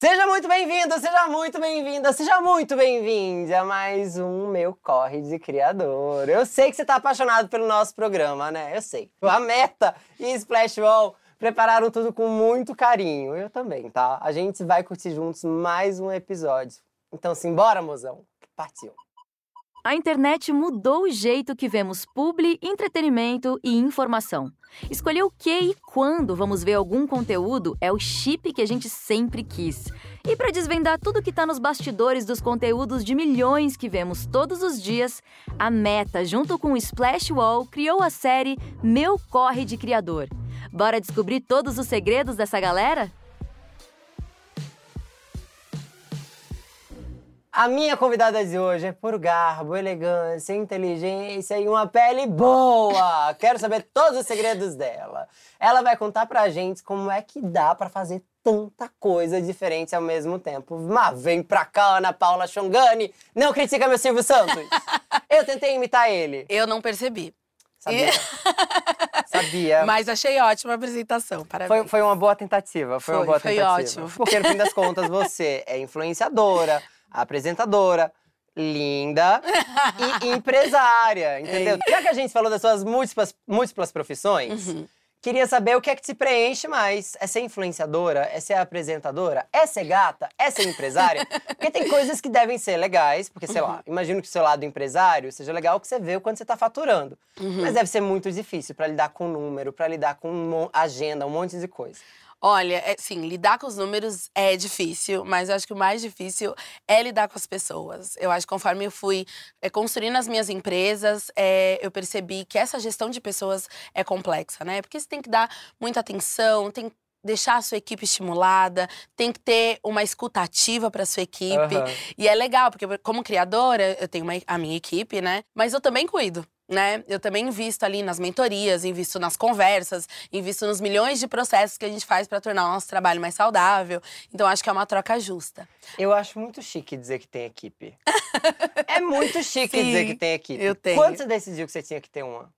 Seja muito bem-vindo, seja muito bem-vinda, seja muito bem-vindo a mais um Meu Corre de Criador. Eu sei que você está apaixonado pelo nosso programa, né? Eu sei. A Meta e Splash Wall prepararam tudo com muito carinho. Eu também, tá? A gente vai curtir juntos mais um episódio. Então, simbora, mozão. Partiu. A internet mudou o jeito que vemos publi, entretenimento e informação. Escolher o que e quando vamos ver algum conteúdo é o chip que a gente sempre quis. E para desvendar tudo que está nos bastidores dos conteúdos de milhões que vemos todos os dias, a Meta, junto com o Splash Wall, criou a série Meu Corre de Criador. Bora descobrir todos os segredos dessa galera? A minha convidada de hoje é por garbo, elegância, inteligência e uma pele boa. Quero saber todos os segredos dela. Ela vai contar pra gente como é que dá para fazer tanta coisa diferente ao mesmo tempo. Mas vem pra cá, Ana Paula Chongani. Não critica meu Silvio Santos. Eu tentei imitar ele. Eu não percebi. Sabia. Sabia. Mas achei ótima a apresentação. Parabéns. Foi, foi uma boa tentativa. Foi, uma Foi, boa foi tentativa. ótimo. Porque no fim das contas você é influenciadora, apresentadora, linda e empresária, entendeu? Já que a gente falou das suas múltiplas, múltiplas profissões, Uhum. queria saber o que é que te preenche mais. É ser influenciadora? É ser apresentadora? É ser gata? É ser empresária? Porque tem coisas que devem ser legais, porque, sei Uhum. lá, imagino que o seu lado empresário seja legal que você vê quando você tá faturando. Uhum. Mas deve ser muito difícil pra lidar com número, pra lidar com agenda, um monte de coisa. Olha, é, sim, lidar com os números é difícil, mas eu acho que o mais difícil é lidar com as pessoas. Eu acho que conforme eu fui é, construindo as minhas empresas, é, eu percebi que essa gestão de pessoas é complexa, né? Porque você tem que dar muita atenção, tem que deixar a sua equipe estimulada, tem que ter uma escuta ativa para sua equipe. Aham. E é legal, porque como criadora, eu tenho uma- a minha equipe, né? Mas eu também cuido. Né? Eu também invisto ali nas mentorias, invisto nas conversas, invisto nos milhões de processos que a gente faz para tornar o nosso trabalho mais saudável. Então acho que é uma troca justa. Eu acho muito chique dizer que tem equipe. é muito chique Sim, dizer que tem equipe. eu tenho. Quando você decidiu que você tinha que ter uma?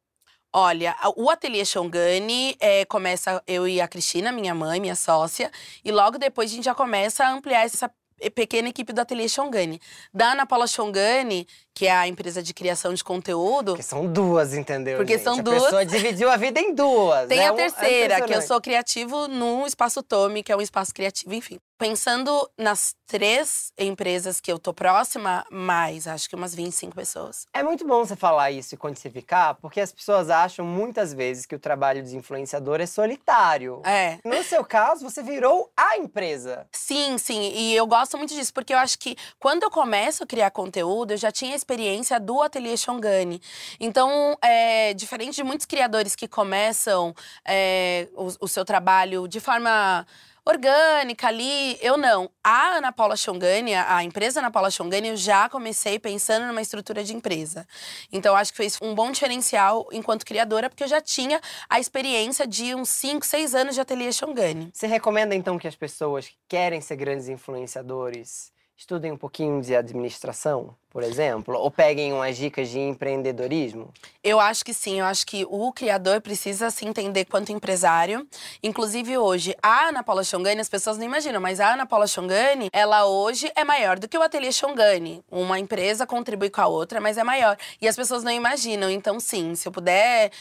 Olha, o Ateliê Xongani é, começa eu e a Cristina, minha mãe, minha sócia, e logo depois a gente já começa a ampliar essa pequena equipe do Ateliê Xongani. Da Ana Paula Xongani, que é a empresa de criação de conteúdo, Porque são duas, entendeu? Porque gente? são a duas. pessoa dividiu a vida em duas. Tem é a um- é terceira, que eu sou criativo no Espaço Tome, que é um espaço criativo, enfim. Pensando nas três empresas que eu tô próxima, mais, acho que umas 25 pessoas. É muito bom você falar isso e quantificar, porque as pessoas acham muitas vezes que o trabalho de influenciador é solitário. É. No seu caso, você virou a empresa. Sim, sim, e eu gosto muito disso, porque eu acho que quando eu começo a criar conteúdo, eu já tinha a experiência do Ateliê Xongani. Então, é, diferente de muitos criadores que começam é, o, o seu trabalho de forma orgânica ali, eu não. A Ana Paula Xongani, a empresa Ana Paula Xongani, eu já comecei pensando numa estrutura de empresa. Então, acho que fez um bom diferencial enquanto criadora, porque eu já tinha a experiência de uns 5, 6 anos de Ateliê Xongani. Você recomenda então que as pessoas que querem ser grandes influenciadores estudem um pouquinho de administração, por exemplo? Ou peguem umas dicas de empreendedorismo? Eu acho que sim, eu acho que o criador precisa se entender quanto empresário. Inclusive hoje, a Ana Paula Xongani, as pessoas não imaginam, mas a Ana Paula Xongani, ela hoje é maior do que o Ateliê Xongani. Uma empresa contribui com a outra, mas é maior. E as pessoas não imaginam. Então, sim, se eu puder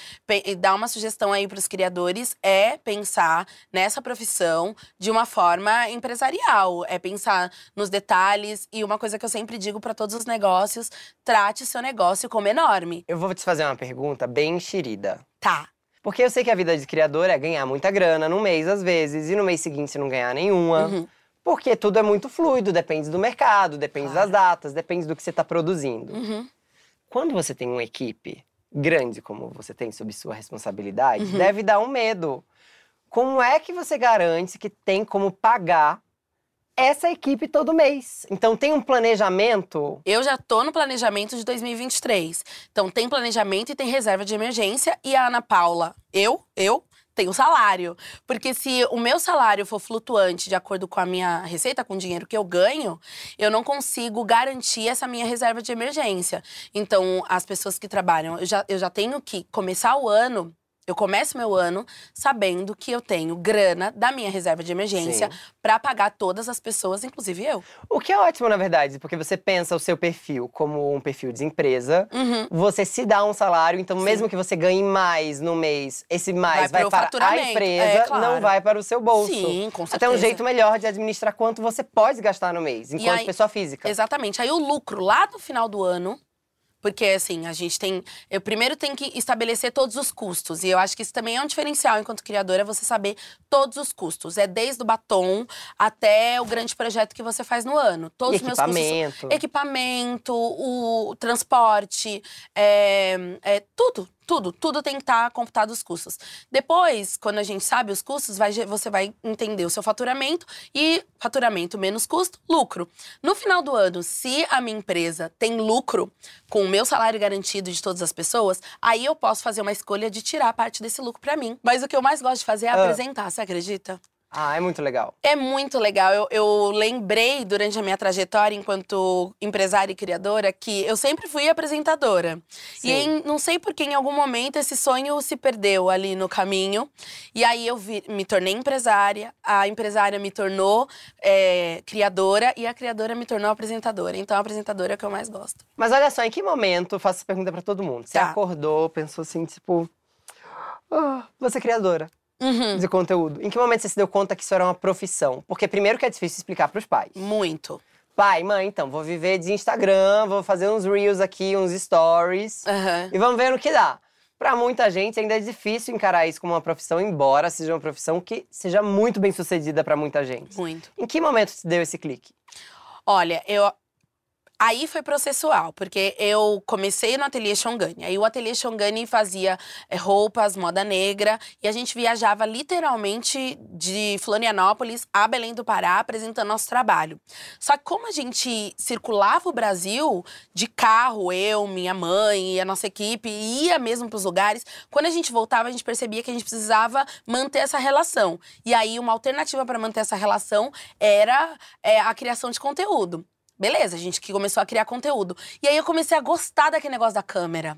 dar uma sugestão aí para os criadores, é pensar nessa profissão de uma forma empresarial. É pensar nos detalhes. E uma coisa que eu sempre digo para todos os negócios, trate seu negócio como enorme. Eu vou te fazer uma pergunta bem enxerida. Tá. Porque eu sei que a vida de criador é ganhar muita grana num mês, às vezes, e no mês seguinte não ganhar nenhuma. Uhum. Porque tudo é muito fluido, depende do mercado, depende Claro. das datas, depende do que você está produzindo. Uhum. Quando você tem uma equipe grande como você tem sob sua responsabilidade, Uhum. deve dar um medo. Como é que você garante que tem como pagar essa equipe todo mês? Então tem um planejamento. Eu já tô no planejamento de 2023. Então tem planejamento e tem reserva de emergência. E a Ana Paula, eu, eu tenho salário. Porque se o meu salário for flutuante de acordo com a minha receita, com o dinheiro que eu ganho, eu não consigo garantir essa minha reserva de emergência. Então, as pessoas que trabalham, eu já, eu já tenho que começar o ano Eu começo meu ano sabendo que eu tenho grana da minha reserva de emergência para pagar todas as pessoas, inclusive eu. O que é ótimo, na verdade, porque você pensa o seu perfil como um perfil de empresa, Uhum. você se dá um salário, então mesmo que você ganhe mais no mês, esse mais Vai vai, para a faturamento, empresa, é, claro. não vai para o seu bolso. Sim, com Até um certeza. jeito melhor de administrar quanto você pode gastar no mês, enquanto aí- pessoa física. Exatamente. Aí o lucro lá no final do ano. Porque, assim, a gente tem. Eu primeiro tenho que estabelecer todos os custos. E eu acho que isso também é um diferencial enquanto criadora, você saber todos os custos. É desde o batom até o grande projeto que você faz no ano. Todos E os meus custos. equipamento. Equipamento, o transporte, é, é, tudo, tudo, tudo tem que estar computado os custos. Depois, quando a gente sabe os custos, vai você vai entender o seu faturamento e faturamento menos custo, lucro. No final do ano, se a minha empresa tem lucro com o meu salário garantido de todas as pessoas, aí eu posso fazer uma escolha de tirar parte desse lucro pra mim. Mas o que eu mais gosto de fazer é Ah. apresentar, você acredita? Ah, é muito legal. É muito legal. Eu, eu lembrei durante a minha trajetória enquanto empresária e criadora que eu sempre fui apresentadora. E Sim. em- não sei por que em algum momento esse sonho se perdeu ali no caminho. E aí eu vi- me tornei empresária, a empresária me tornou é, criadora e a criadora me tornou apresentadora. Então a apresentadora é o que eu mais gosto. Mas olha só, em que momento, eu faço essa pergunta pra todo mundo. Você Tá. acordou, pensou assim, tipo. "Ah, você é criadora Uhum. de conteúdo. Em que momento você se deu conta que isso era uma profissão? Porque primeiro que é difícil explicar pros pais. Muito. Pai, mãe, então, vou viver de Instagram, vou fazer uns reels aqui, uns stories. Aham. E vamos ver no que dá. Pra muita gente ainda é difícil encarar isso como uma profissão, embora seja uma profissão que seja muito bem sucedida pra muita gente. Muito. Em que momento você deu esse clique? Olha, eu. Aí foi processual, porque eu comecei no Ateliê Xongani. Aí o Ateliê Xongani fazia eh, roupas, moda negra, e a gente viajava literalmente de Florianópolis a Belém do Pará apresentando nosso trabalho. Só que como a gente circulava o Brasil de carro, eu, minha mãe e a nossa equipe, ia mesmo para os lugares, quando a gente voltava, a gente percebia que a gente precisava manter essa relação. E aí uma alternativa para manter essa relação era eh, a criação de conteúdo. Beleza, a gente que começou a criar conteúdo. E aí eu comecei a gostar daquele negócio da câmera.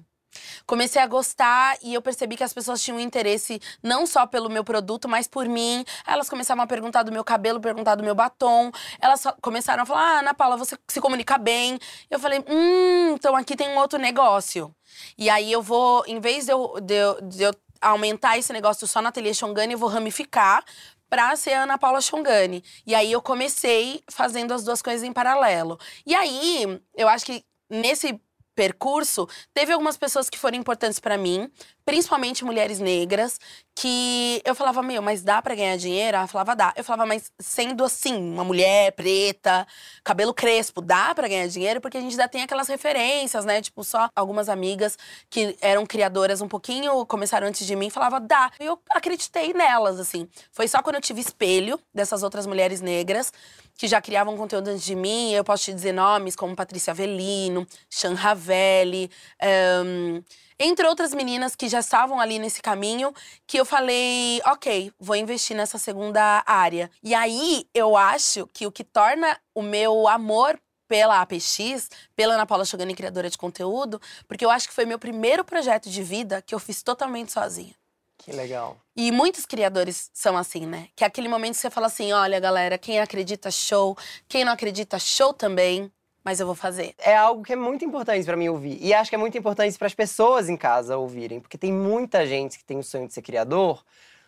Comecei a gostar e eu percebi que as pessoas tinham interesse não só pelo meu produto, mas por mim. Elas começavam a perguntar do meu cabelo, perguntar do meu batom. Elas começaram a falar: Ah, Ana Paula, você se comunica bem. Eu falei: Hum, então aqui tem um outro negócio. E aí eu vou, em vez de eu, de eu, de eu aumentar esse negócio só na Ateliê Xongani, eu vou ramificar pra ser Ana Paula Xongani. E aí eu comecei fazendo as duas coisas em paralelo. E aí, eu acho que nesse percurso, teve algumas pessoas que foram importantes pra mim, principalmente mulheres negras, que eu falava, meu, mas dá pra ganhar dinheiro? Ela falava, dá. Eu falava, mas sendo assim, uma mulher preta, cabelo crespo, dá pra ganhar dinheiro? Porque a gente ainda tem aquelas referências, né? Tipo, só algumas amigas que eram criadoras um pouquinho, começaram antes de mim, falava, dá. E eu acreditei nelas, assim. Foi só quando eu tive espelho dessas outras mulheres negras que já criavam conteúdo antes de mim. Eu posso te dizer nomes como Patrícia Avelino, Shan Ravelli, ahn, entre outras meninas que já estavam ali nesse caminho, que eu falei, ok, vou investir nessa segunda área. E aí eu acho que o que torna o meu amor pela APX, pela Ana Paula Chogani, criadora de conteúdo, porque eu acho que foi meu primeiro projeto de vida que eu fiz totalmente sozinha. Que legal. E muitos criadores são assim, né? Que é aquele momento que você fala assim: olha, galera, quem acredita, show. Quem não acredita, show também. Mas eu vou fazer. É algo que é muito importante pra mim ouvir. E acho que é muito importante para as pessoas em casa ouvirem, porque tem muita gente que tem o sonho de ser criador,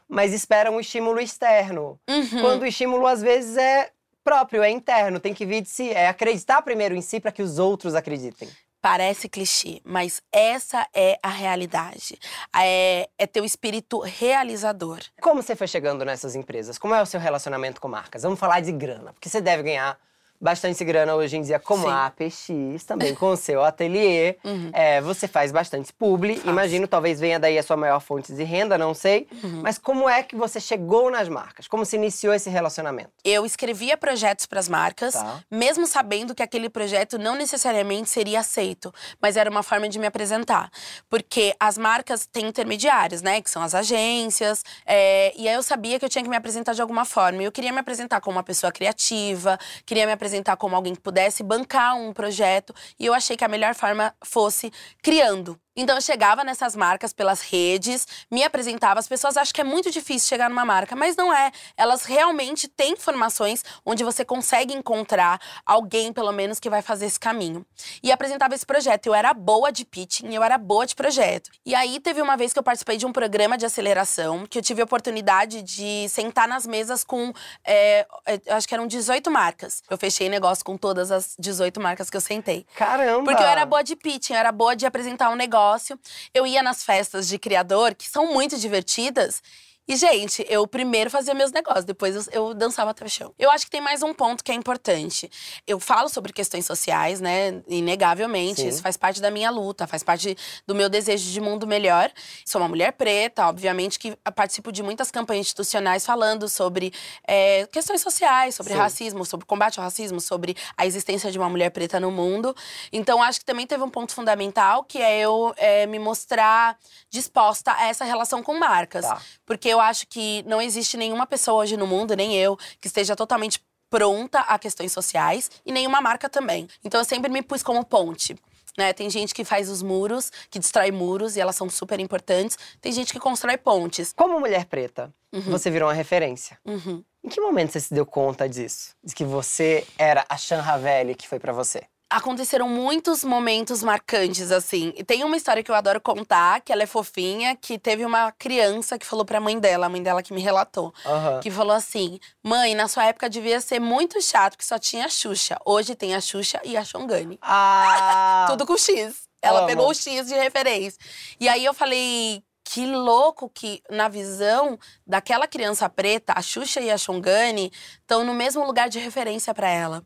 mas espera um estímulo externo. Uhum. Quando o estímulo às vezes é próprio, é interno, tem que vir de si, é acreditar primeiro em si para que os outros acreditem. Parece clichê, mas essa é a realidade. É, é teu espírito realizador. Como você foi chegando nessas empresas? Como é o seu relacionamento com marcas? Vamos falar de grana, porque você deve ganhar bastante grana hoje em dia, como Sim. a APX, também com o seu ateliê. Uhum. É, você faz bastante publi. Faço. Imagino, talvez venha daí a sua maior fonte de renda, não sei. Uhum. Mas como é que você chegou nas marcas? Como se iniciou esse relacionamento? Eu escrevia projetos para as marcas, Tá. mesmo sabendo que aquele projeto não necessariamente seria aceito, mas era uma forma de me apresentar. Porque as marcas têm intermediários, né? Que são as agências. é, e aí eu sabia que eu tinha que me apresentar de alguma forma. E eu queria me apresentar como uma pessoa criativa, queria me apresentar como alguém que pudesse bancar um projeto. E eu achei que a melhor forma fosse criando. Então eu chegava nessas marcas pelas redes, me apresentava. As pessoas acham que é muito difícil chegar numa marca, mas não é. Elas realmente têm informações onde você consegue encontrar alguém, pelo menos, que vai fazer esse caminho. E apresentava esse projeto. Eu era boa de pitching, eu era boa de projeto. E aí teve uma vez que eu participei de um programa de aceleração, que eu tive a oportunidade de sentar nas mesas com, é, acho que eram 18 marcas. Eu fechei negócio com todas as 18 marcas que eu sentei. Caramba! Porque eu era boa de pitching, eu era boa de apresentar um negócio. Eu ia nas festas de criador, que são muito divertidas. E, gente, eu primeiro fazia meus negócios, depois eu, eu, dançava até o chão. Eu acho que tem mais um ponto que é importante. Eu falo sobre questões sociais, né? Inegavelmente. Sim. Isso faz parte da minha luta, faz parte do meu desejo de mundo melhor. Sou uma mulher preta, obviamente, que participo de muitas campanhas institucionais falando sobre é, questões sociais, sobre Sim. racismo, sobre combate ao racismo, sobre a existência de uma mulher preta no mundo. Então, acho que também teve um ponto fundamental, que é eu é, me mostrar disposta a essa relação com marcas. Tá. Porque eu acho que não existe nenhuma pessoa hoje no mundo, nem eu, que esteja totalmente pronta a questões sociais e nenhuma marca também. Então eu sempre me pus como ponte. Né? Tem gente que faz os muros, que destrói muros e elas são super importantes. Tem gente que constrói pontes. Como mulher preta, uhum. você virou uma referência. Uhum. Em que momento você se deu conta disso? De que você era a Shan Ravelli que foi para você? Aconteceram muitos momentos marcantes, assim. E tem uma história que eu adoro contar, que ela é fofinha, que teve uma criança que falou pra mãe dela, a mãe dela que me relatou. Uhum. Que falou assim: Mãe, na sua época devia ser muito chato, que só tinha a Xuxa. Hoje tem a Xuxa e a Xongani. Ah! Tudo com X. Ela Amo. pegou o X de referência. E aí eu falei, que louco que, na visão daquela criança preta, a Xuxa e a Xongani estão no mesmo lugar de referência para ela.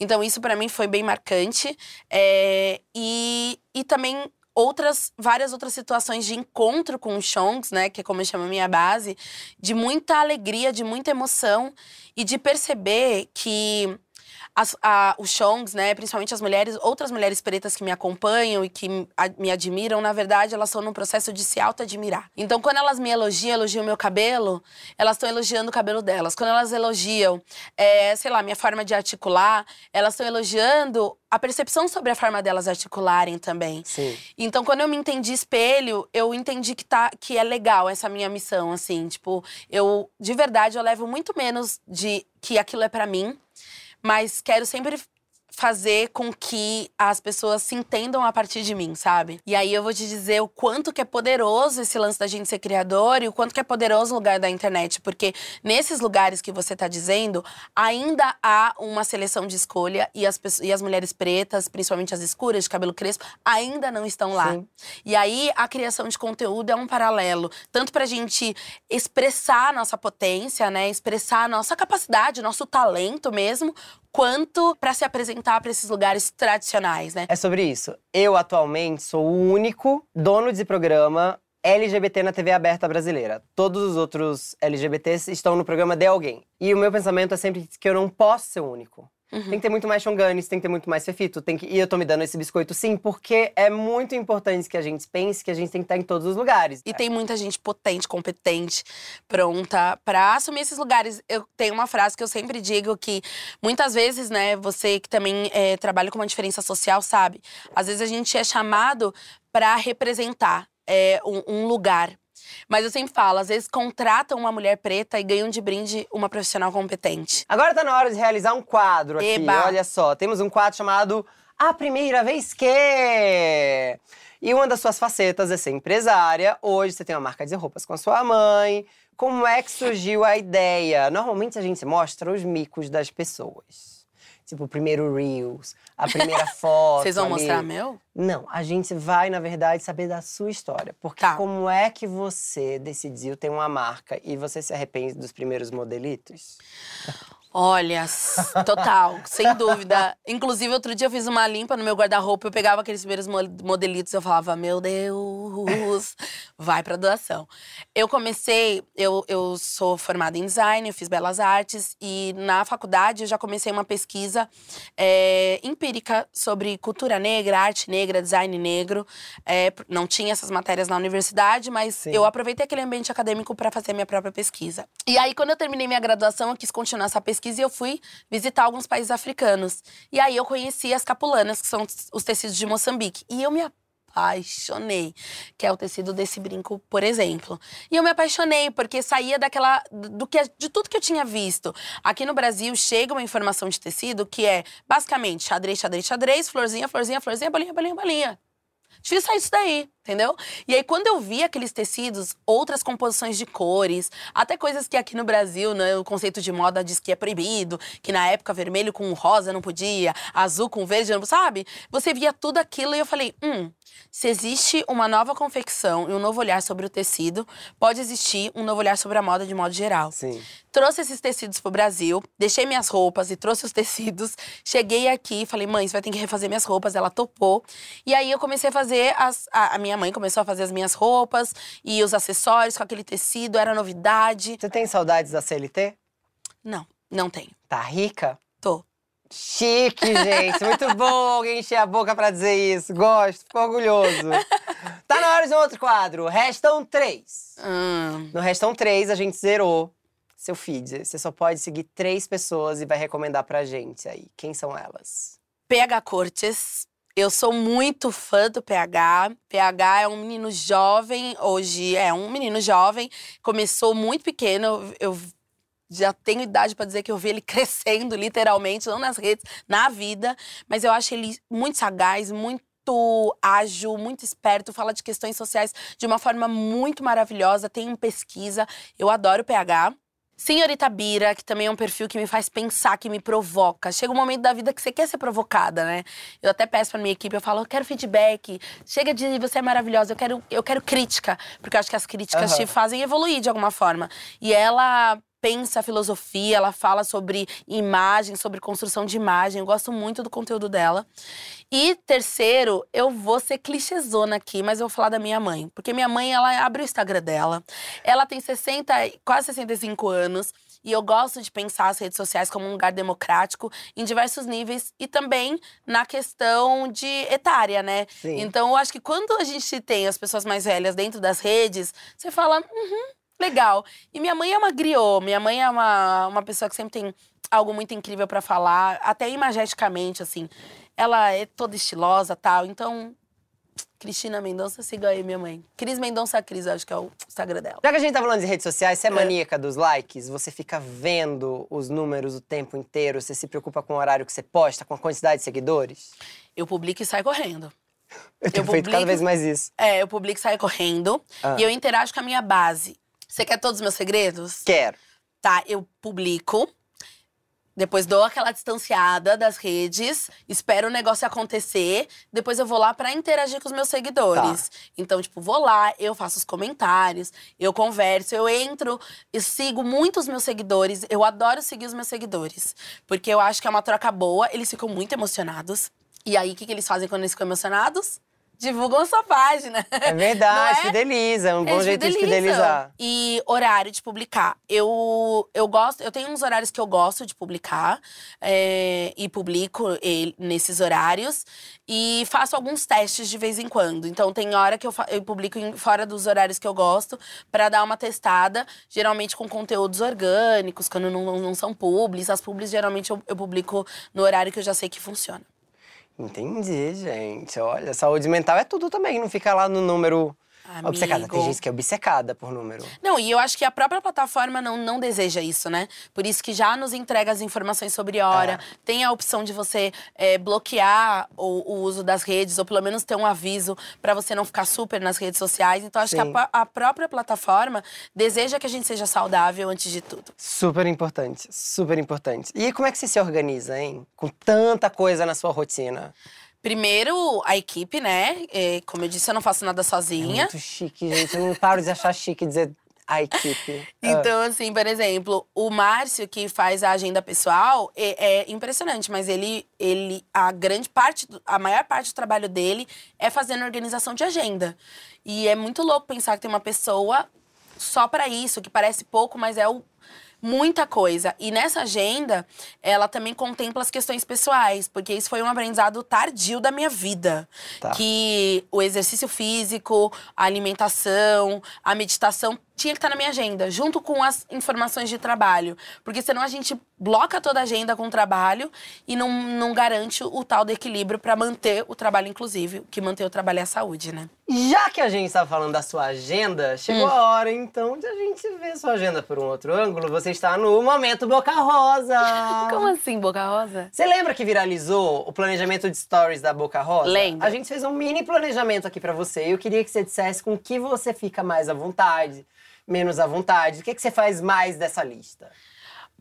Então, isso para mim foi bem marcante. É, e, e também outras várias outras situações de encontro com os Xongs, né, que é como eu chamo a minha base, de muita alegria, de muita emoção e de perceber que as, a, os Shongs, né, principalmente as mulheres, outras mulheres pretas que me acompanham e que a, me admiram, na verdade, elas estão num processo de se auto-admirar. Então, quando elas me elogiam, elogiam meu cabelo, elas estão elogiando o cabelo delas. Quando elas elogiam, é, sei lá, minha forma de articular, elas estão elogiando a percepção sobre a forma delas articularem também. Sim. Então, quando eu me entendi espelho, eu entendi que, tá, que é legal essa minha missão, assim. Tipo, eu, de verdade, eu levo muito menos de que aquilo é para mim mas quero sempre fazer com que as pessoas se entendam a partir de mim, sabe? E aí eu vou te dizer o quanto que é poderoso esse lance da gente ser criador e o quanto que é poderoso o lugar da internet, porque nesses lugares que você tá dizendo, ainda há uma seleção de escolha e as, pessoas, e as mulheres pretas, principalmente as escuras, de cabelo crespo, ainda não estão lá. Sim. E aí a criação de conteúdo é um paralelo, tanto pra gente expressar a nossa potência, né, expressar a nossa capacidade, nosso talento mesmo, quanto para se apresentar para esses lugares tradicionais, né? É sobre isso. Eu atualmente sou o único dono de programa LGBT na TV aberta brasileira. Todos os outros LGBTs estão no programa de alguém. E o meu pensamento é sempre que eu não posso ser único. Uhum. Tem que ter muito mais Xonganes, tem que ter muito mais Fefito. Tem que... E eu tô me dando esse biscoito sim, porque é muito importante que a gente pense que a gente tem que estar em todos os lugares. E é. tem muita gente potente, competente, pronta para assumir esses lugares. Eu tenho uma frase que eu sempre digo que muitas vezes, né, você que também é, trabalha com uma diferença social sabe, às vezes a gente é chamado para representar é, um, um lugar mas eu sempre falo, às vezes contratam uma mulher preta e ganham de brinde uma profissional competente. Agora tá na hora de realizar um quadro aqui. Eba. Olha só, temos um quadro chamado A Primeira Vez Que. E uma das suas facetas é ser empresária. Hoje você tem uma marca de roupas com a sua mãe. Como é que surgiu a ideia? Normalmente a gente mostra os micos das pessoas. Tipo, o primeiro Reels, a primeira foto. Vocês vão ali. mostrar meu? Não, a gente vai, na verdade, saber da sua história. Porque tá. como é que você decidiu ter uma marca e você se arrepende dos primeiros modelitos? Olha, total, sem dúvida. Inclusive, outro dia eu fiz uma limpa no meu guarda-roupa, eu pegava aqueles primeiros modelitos e eu falava, meu Deus, vai pra doação. Eu comecei, eu, eu sou formada em design, eu fiz belas artes, e na faculdade eu já comecei uma pesquisa é, empírica sobre cultura negra, arte negra, design negro. É, não tinha essas matérias na universidade, mas Sim. eu aproveitei aquele ambiente acadêmico para fazer minha própria pesquisa. E aí, quando eu terminei minha graduação, eu quis continuar essa pesquisa pesquisa e eu fui visitar alguns países africanos. E aí eu conheci as capulanas, que são os tecidos de Moçambique. E eu me apaixonei, que é o tecido desse brinco, por exemplo. E eu me apaixonei porque saía daquela do que de tudo que eu tinha visto. Aqui no Brasil chega uma informação de tecido que é basicamente xadrez, xadrez, xadrez, florzinha, florzinha, florzinha, bolinha, bolinha, bolinha. Difícil sair disso daí, entendeu? E aí, quando eu vi aqueles tecidos, outras composições de cores, até coisas que aqui no Brasil, né, o conceito de moda diz que é proibido, que na época vermelho com rosa não podia, azul com verde não sabe? Você via tudo aquilo e eu falei, hum, se existe uma nova confecção e um novo olhar sobre o tecido, pode existir um novo olhar sobre a moda de modo geral. Sim. Trouxe esses tecidos pro Brasil, deixei minhas roupas e trouxe os tecidos. Cheguei aqui e falei, mãe, você vai ter que refazer minhas roupas. Ela topou. E aí eu comecei a fazer as. A, a minha mãe começou a fazer as minhas roupas e os acessórios com aquele tecido, era novidade. Você tem saudades da CLT? Não, não tenho. Tá rica? Tô. Chique, gente. Muito bom alguém encher a boca pra dizer isso. Gosto, fico orgulhoso. Tá na hora de um outro quadro. Restam três. Hum. No Restam três, a gente zerou seu feed. Você só pode seguir três pessoas e vai recomendar pra gente aí. Quem são elas? PH Cortes. Eu sou muito fã do PH. PH é um menino jovem, hoje é um menino jovem. Começou muito pequeno. Eu já tenho idade para dizer que eu vi ele crescendo, literalmente, não nas redes, na vida. Mas eu acho ele muito sagaz, muito ágil, muito esperto, fala de questões sociais de uma forma muito maravilhosa, tem pesquisa. Eu adoro o PH. Senhorita Bira, que também é um perfil que me faz pensar, que me provoca. Chega um momento da vida que você quer ser provocada, né? Eu até peço pra minha equipe, eu falo, eu quero feedback. Chega de você é maravilhosa, eu quero, eu quero crítica. Porque eu acho que as críticas Aham. te fazem evoluir de alguma forma. E ela pensa a filosofia, ela fala sobre imagem, sobre construção de imagem. Eu gosto muito do conteúdo dela. E terceiro, eu vou ser clichêzona aqui, mas eu vou falar da minha mãe. Porque minha mãe, ela abre o Instagram dela. Ela tem 60, e- quase 65 anos. E eu gosto de pensar as redes sociais como um lugar democrático em diversos níveis e também na questão de etária, né? Sim. Então, eu acho que quando a gente tem as pessoas mais velhas dentro das redes, você fala, uhum, legal. E minha mãe é uma griot, minha mãe é uma, uma pessoa que sempre tem algo muito incrível pra falar, até imageticamente, assim. Ela é toda estilosa tal, então. Cristina Mendonça, siga aí minha mãe. Cris Mendonça Cris, acho que é o Instagram dela. Já que a gente tá falando de redes sociais, É. você é maníaca dos likes? Você fica vendo os números o tempo inteiro? Você se preocupa com o horário que você posta, com a quantidade de seguidores? Eu publico e saio correndo. Eu tenho Eu feito cada publico- vez mais isso. É, eu publico e saio correndo. Ah. E eu interajo com a minha base. Você quer todos os meus segredos? Quero. Tá, eu publico. Depois dou aquela distanciada das redes, espero o negócio acontecer, depois eu vou lá pra interagir com os meus seguidores. Então, tipo, vou lá, eu faço os comentários, eu converso, eu entro, eu sigo muito os meus seguidores, eu adoro seguir os meus seguidores, porque eu acho que é uma troca boa, eles ficam muito emocionados. E aí, o que, que eles fazem quando eles ficam emocionados? Divulgam sua página. É verdade, é? fideliza. É um bom jeito de fidelizam. fidelizar. E horário de publicar. Eu, eu gosto, eu tenho uns horários que eu gosto de publicar é, e publico ele- nesses horários e faço alguns testes de vez em quando. Então tem hora que eu, eu publico em- fora dos horários que eu gosto pra dar uma testada, geralmente com conteúdos orgânicos, quando não, não são publis. As publis geralmente eu, eu publico no horário que eu já sei que funciona. Entendi, gente. Olha, saúde mental é tudo também. Não fica lá no número obcecada. Tem Amigo. gente que é obcecada por número. Não, e eu acho que a própria plataforma não, não deseja isso, né? Por isso que já nos entrega as informações sobre hora. É. Tem a opção de você é, bloquear o, o uso das redes, ou pelo menos ter um aviso pra você não ficar super nas redes sociais. Então, acho que Sim. a, pa- a própria plataforma deseja que a gente seja saudável antes de tudo. Super importante, super importante. E como é que você se organiza, hein? Com tanta coisa na sua rotina. Primeiro, a equipe, né? É, como eu disse, eu não faço nada É sozinha. muito chique, gente. Eu não paro de achar chique dizer a equipe. Então, assim, por exemplo, o Márcio, que faz a agenda pessoal, é, é impressionante, mas ele, ele, a grande parte, a maior parte do trabalho dele é fazendo organização de agenda. E é muito louco pensar que tem uma pessoa só pra isso, que parece pouco, mas é o muita coisa. E nessa agenda, ela também contempla as questões pessoais, porque isso foi um aprendizado tardio da minha vida. Tá. Que o exercício físico, a alimentação, a meditação tinha que estar na minha agenda, junto com as informações de trabalho. Porque senão a gente bloca toda a agenda com o trabalho e não, não garante o tal do equilíbrio para manter o trabalho inclusive. Que manter o trabalho é a saúde, né? Já que a gente está falando da sua agenda, chegou Hum. a hora então de a gente ver sua agenda por um outro ângulo. Você está no Momento Boca Rosa. Como assim, Boca Rosa? Você lembra que viralizou o planejamento de stories da Boca Rosa? Lembro. A gente fez um mini planejamento aqui pra você. Eu queria que você dissesse com que você fica mais à vontade, menos à vontade. O que, que você faz mais dessa lista?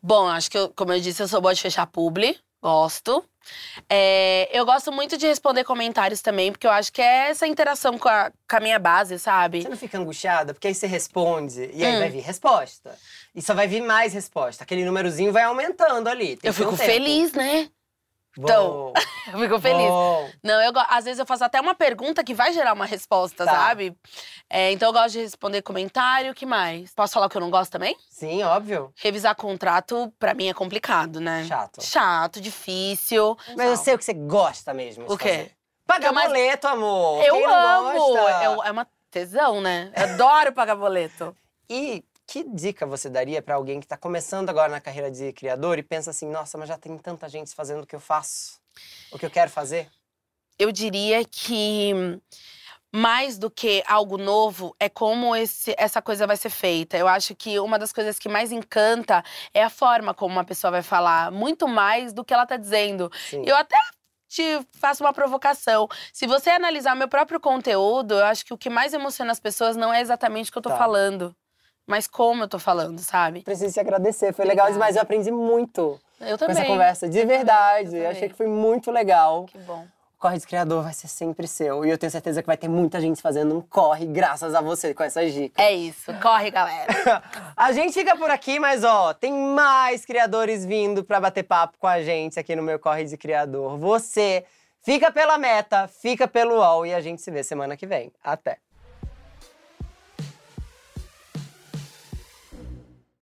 Bom, acho que, eu, como eu disse, eu sou boa de fechar publi. Gosto. É, eu gosto muito de responder comentários também, porque eu acho que é essa interação com a, com a minha base, sabe? Você não fica angustiada? Porque aí você responde e aí Hum. vai vir resposta. E só vai vir mais resposta. Aquele númerozinho vai aumentando ali. Eu um fico tempo. feliz, né? Então, Eu fico feliz. bom. Não, eu às vezes eu faço até uma pergunta que vai gerar uma resposta, Tá. sabe? É, então eu gosto de responder comentário, o que mais? Posso falar o que eu não gosto também? Sim, óbvio. Revisar contrato, pra mim, é complicado, né? Chato. Chato, difícil. Mas eu sei o que você gosta mesmo. O quê? fazer. Pagar mais- boleto, amor. Eu amo! Eu- é uma tesão, né? Eu adoro pagar boleto. E que dica você daria pra alguém que tá começando agora na carreira de criador e pensa assim, nossa, mas já tem tanta gente fazendo o que eu faço, o que eu quero fazer? Eu diria que mais do que algo novo é como esse- essa coisa vai ser feita. Eu acho que uma das coisas que mais encanta é a forma como uma pessoa vai falar, muito mais do que ela tá dizendo. Sim. Eu até te faço uma provocação. Se você analisar meu próprio conteúdo, eu acho que o que mais emociona as pessoas não é exatamente o que eu tô Tá. falando, mas como eu tô falando, sabe? Preciso te agradecer, foi legal demais. Eu aprendi muito Eu com também. essa conversa, de Eu também, verdade. eu também. Achei que foi muito legal. Que bom. O Corre de Criador vai ser sempre seu. E eu tenho certeza que vai ter muita gente fazendo um corre graças a você com essas dicas. É isso. Corre, galera. A gente fica por aqui, mas ó, tem mais criadores vindo pra bater papo com a gente aqui no meu Corre de Criador. Você fica pela meta, fica pelo UOL e a gente se vê semana que vem. Até!